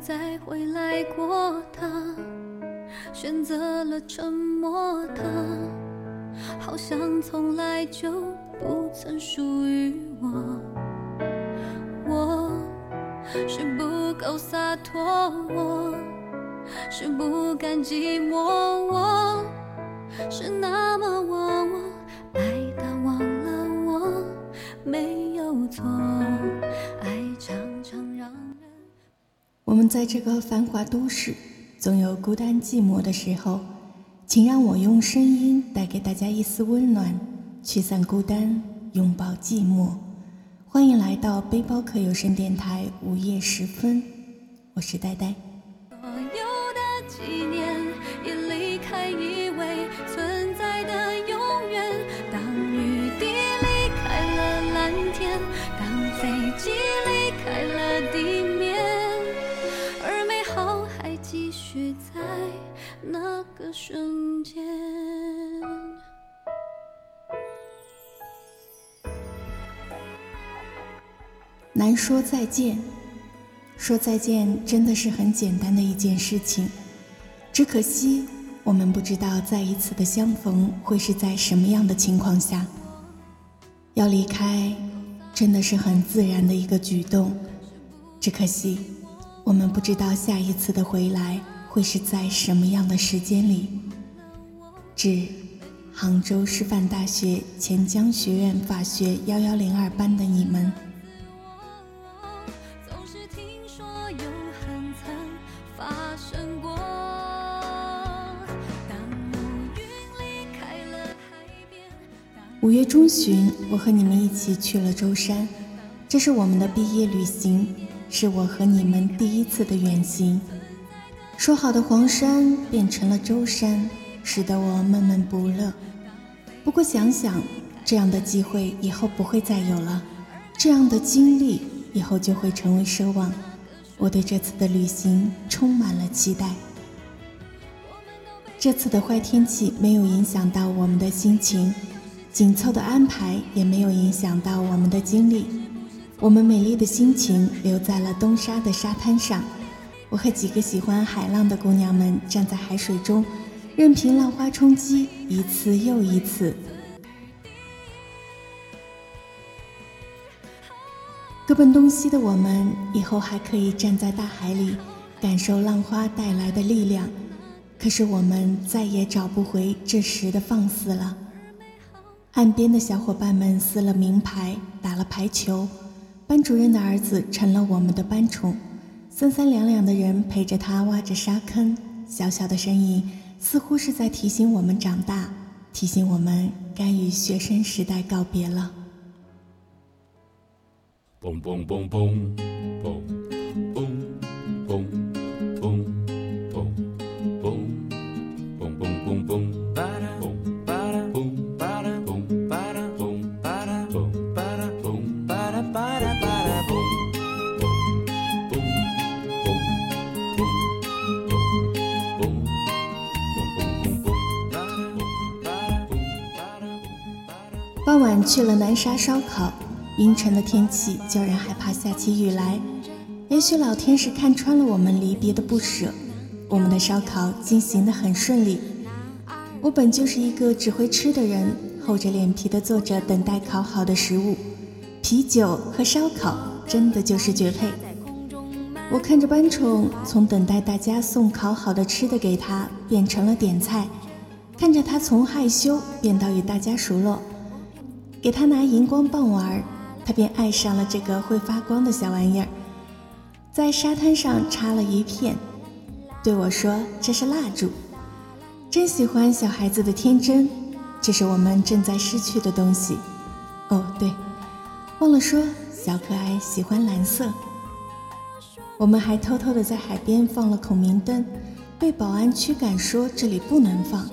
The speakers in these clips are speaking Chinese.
再回来过他，选择了沉默的，好像从来就不曾属于我。我是不够洒脱，我是不甘寂寞，我是那么忘我，爱到忘了我没有错，在这个繁华都市，总有孤单寂寞的时候，请让我用声音带给大家一丝温暖，驱散孤单，拥抱寂寞。欢迎来到背包客有声电台午夜时分，我是呆呆。所有的纪念瞬间。难说再见，说再见真的是很简单的一件事情，只可惜我们不知道再一次的相逢会是在什么样的情况下。要离开，真的是很自然的一个举动，只可惜我们不知道下一次的回来会是在什么样的时间里。致杭州师范大学钱江学院法学幺幺零二班的你们。总是听说有恨曾发生过。当乌云离开了海边，五月中旬，我和你们一起去了舟山，这是我们的毕业旅行，是我和你们第一次的远行。说好的黄山变成了舟山，使得我闷闷不乐。不过想想，这样的机会以后不会再有了，这样的经历以后就会成为奢望。我对这次的旅行充满了期待。这次的坏天气没有影响到我们的心情，紧凑的安排也没有影响到我们的精力。我们美丽的心情留在了东沙的沙滩上，我和几个喜欢海浪的姑娘们站在海水中，任凭浪花冲击，一次又一次。各奔东西的我们，以后还可以站在大海里，感受浪花带来的力量。可是我们再也找不回这时的放肆了。岸边的小伙伴们撕了名牌，打了排球。班主任的儿子成了我们的班宠，三三两两的人陪着他挖着沙坑，小小的身影似乎是在提醒我们长大，提醒我们该与学生时代告别了。去了南沙烧烤，阴沉的天气叫人害怕下起雨来。也许老天是看穿了我们离别的不舍，我们的烧烤进行得很顺利。我本就是一个只会吃的人，厚着脸皮的坐着等待烤好的食物。啤酒和烧烤真的就是绝配。我看着班宠从等待大家送烤好的吃的给他，变成了点菜，看着他从害羞变到与大家熟络。给他拿荧光棒玩，他便爱上了这个会发光的小玩意儿，在沙滩上插了一片，对我说：“这是蜡烛。”真喜欢小孩子的天真，这是我们正在失去的东西。哦，对，忘了说，小可爱喜欢蓝色。我们还偷偷的在海边放了孔明灯，被保安驱赶说这里不能放，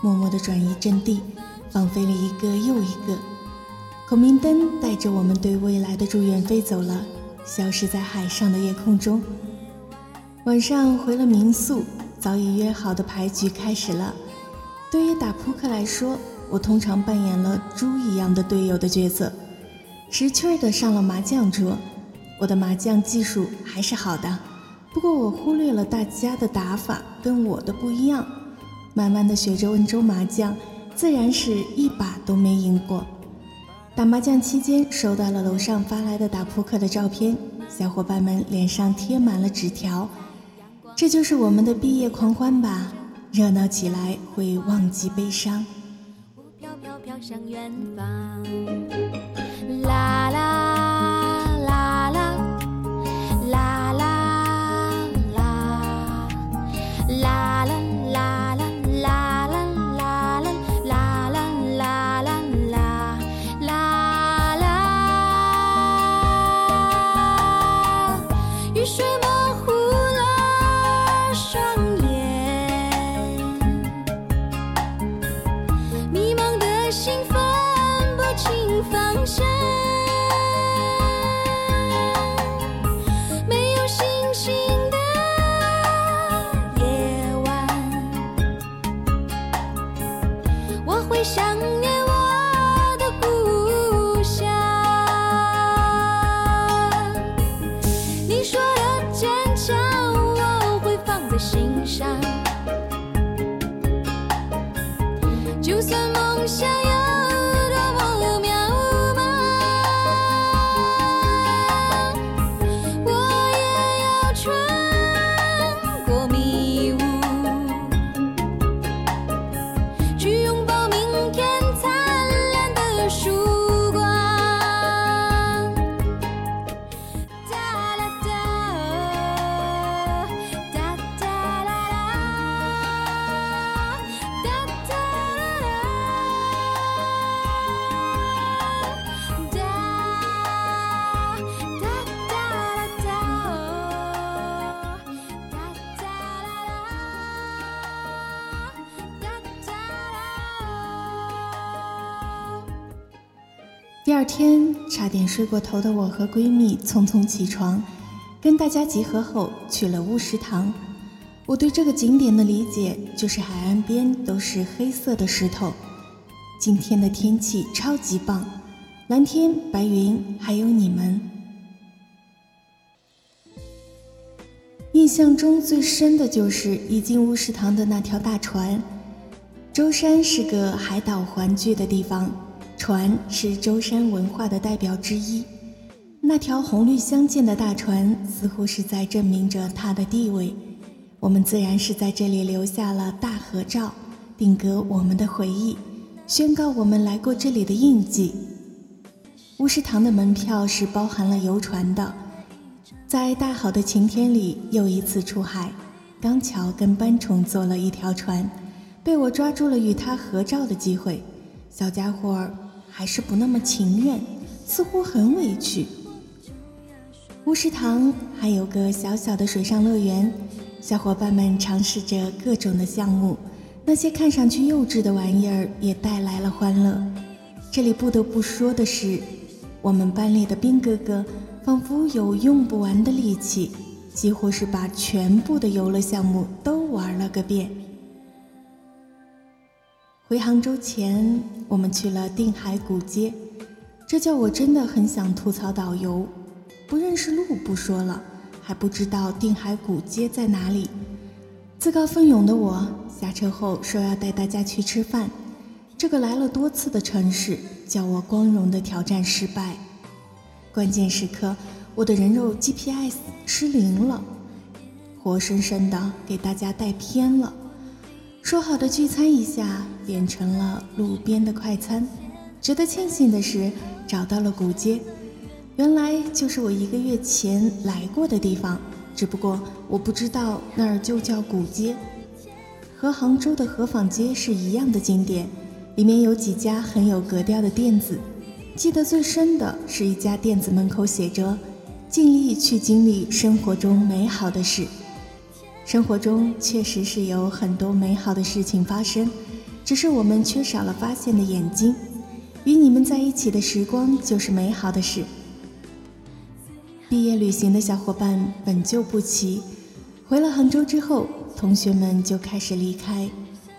默默的转移阵地，放飞了一个又一个。孔明灯带着我们对未来的祝愿飞走了，消失在海上的夜空中。晚上回了民宿，早已约好的牌局开始了。对于打扑克来说，我通常扮演了猪一样的队友的角色，识趣儿的上了麻将桌。我的麻将技术还是好的，不过我忽略了大家的打法跟我的不一样，慢慢的学着温州麻将，自然是一把都没赢过。打麻将期间，收到了楼上发来的打扑克的照片，小伙伴们脸上贴满了纸条，这就是我们的毕业狂欢吧，热闹起来会忘记悲伤。飘飘飘向远方，啦啦。二天，差点睡过头的我和闺蜜匆匆起床，跟大家集合后去了乌石塘。我对这个景点的理解就是海岸边都是黑色的石头。今天的天气超级棒，蓝天白云，还有你们。印象中最深的就是一进乌石塘的那条大船。舟山是个海岛环聚的地方。船是舟山文化的代表之一，那条红绿相间的大船似乎是在证明着它的地位。我们自然是在这里留下了大合照，定格我们的回忆，宣告我们来过这里的印记。乌石塘的门票是包含了游船的，在大好的晴天里又一次出海，刚巧跟班虫坐了一条船，被我抓住了与他合照的机会。小家伙。还是不那么情愿，似乎很委屈。乌石塘还有个小小的水上乐园，小伙伴们尝试着各种的项目，那些看上去幼稚的玩意儿也带来了欢乐。这里不得不说的是，我们班里的兵哥哥仿佛有用不完的力气，几乎是把全部的游乐项目都玩了个遍。回杭州前，我们去了定海古街，这叫我真的很想吐槽导游，不认识路不说了，还不知道定海古街在哪里。自告奋勇的我下车后说要带大家去吃饭，这个来了多次的城市叫我光荣的挑战失败。关键时刻，我的人肉 GPS 失灵了，活生生的给大家带偏了。说好的聚餐一下，变成了路边的快餐。值得庆幸的是，找到了古街，原来就是我一个月前来过的地方。只不过我不知道那儿就叫古街，和杭州的河坊街是一样的经典。里面有几家很有格调的店子，记得最深的是一家店子门口写着“尽力去经历生活中美好的事”。生活中确实是有很多美好的事情发生，只是我们缺少了发现的眼睛。与你们在一起的时光就是美好的事。毕业旅行的小伙伴本就不齐，回了杭州之后，同学们就开始离开，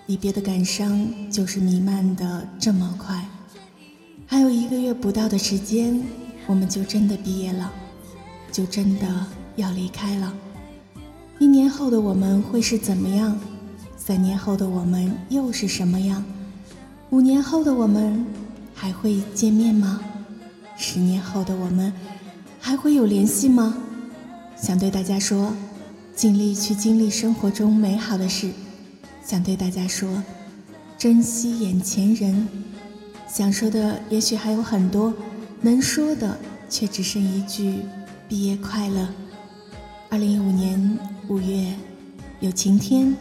离别的感伤就是弥漫的这么快。还有一个月不到的时间，我们就真的毕业了，就真的要离开了。一年后的我们会是怎么样？三年后的我们又是什么样？五年后的我们还会见面吗？十年后的我们还会有联系吗？想对大家说，尽力去经历生活中美好的事。想对大家说，珍惜眼前人。想说的也许还有很多，能说的却只剩一句：毕业快乐。二零一五年五月，有晴天，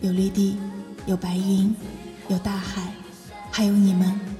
有绿地，有白云，有大海，还有你们。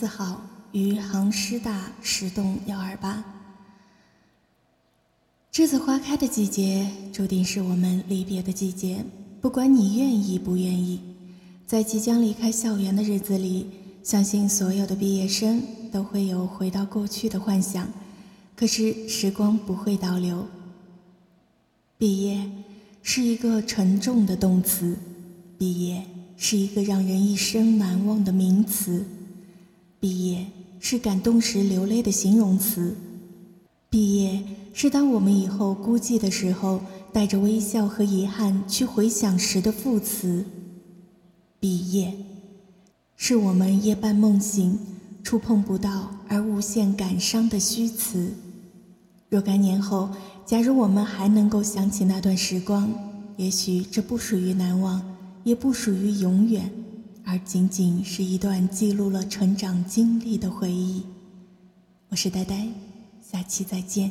四号，余杭师大十栋幺二八。栀子花开的季节，注定是我们离别的季节。不管你愿意不愿意，在即将离开校园的日子里，相信所有的毕业生都会有回到过去的幻想。可是时光不会倒流。毕业是一个沉重的动词，毕业。是一个让人一生难忘的名词。毕业是感动时流泪的形容词。毕业是当我们以后孤寂的时候，带着微笑和遗憾去回想时的副词。毕业是我们夜半梦醒，触碰不到而无限感伤的虚词。若干年后，假如我们还能够想起那段时光，也许这不属于难忘。也不属于永远，而仅仅是一段记录了成长经历的回忆。我是呆呆，下期再见。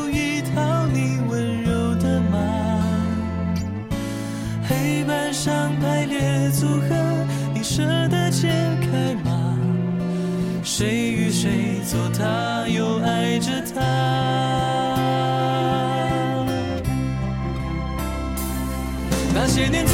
做他，又爱着他？那些年错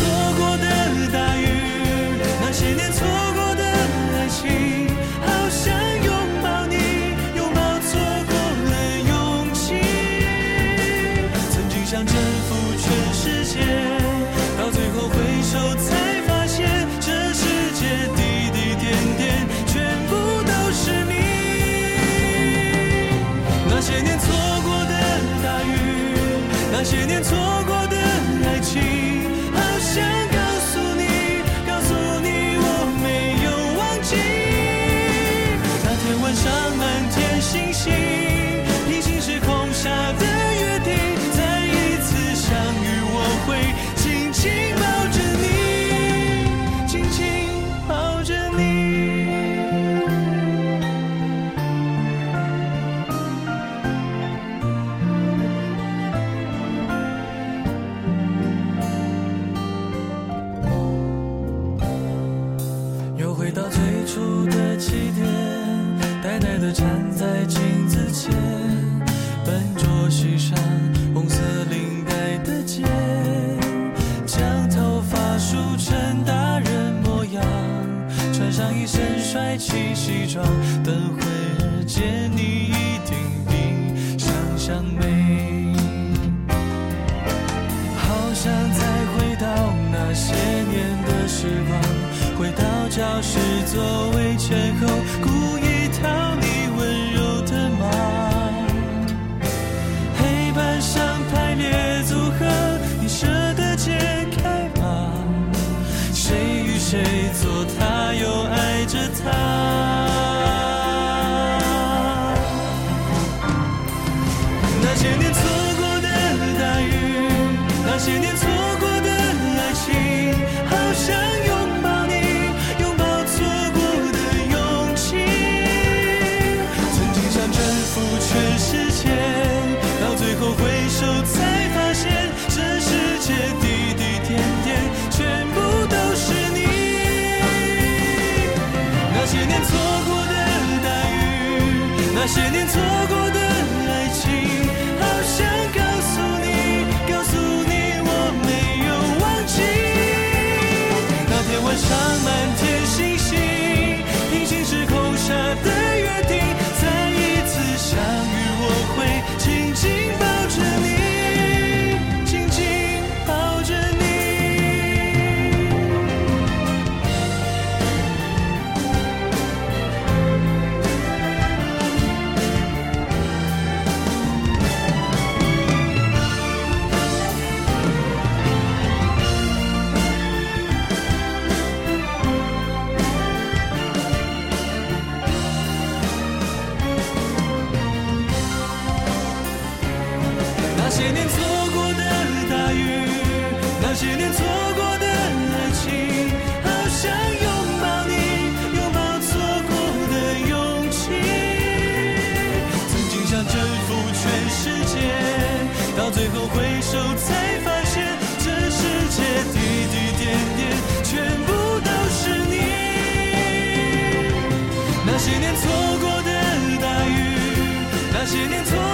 些年错过走错过的大雨那些年错到最后回首才发现这世界滴滴点点全部都是你。那些年错过的大雨那些年错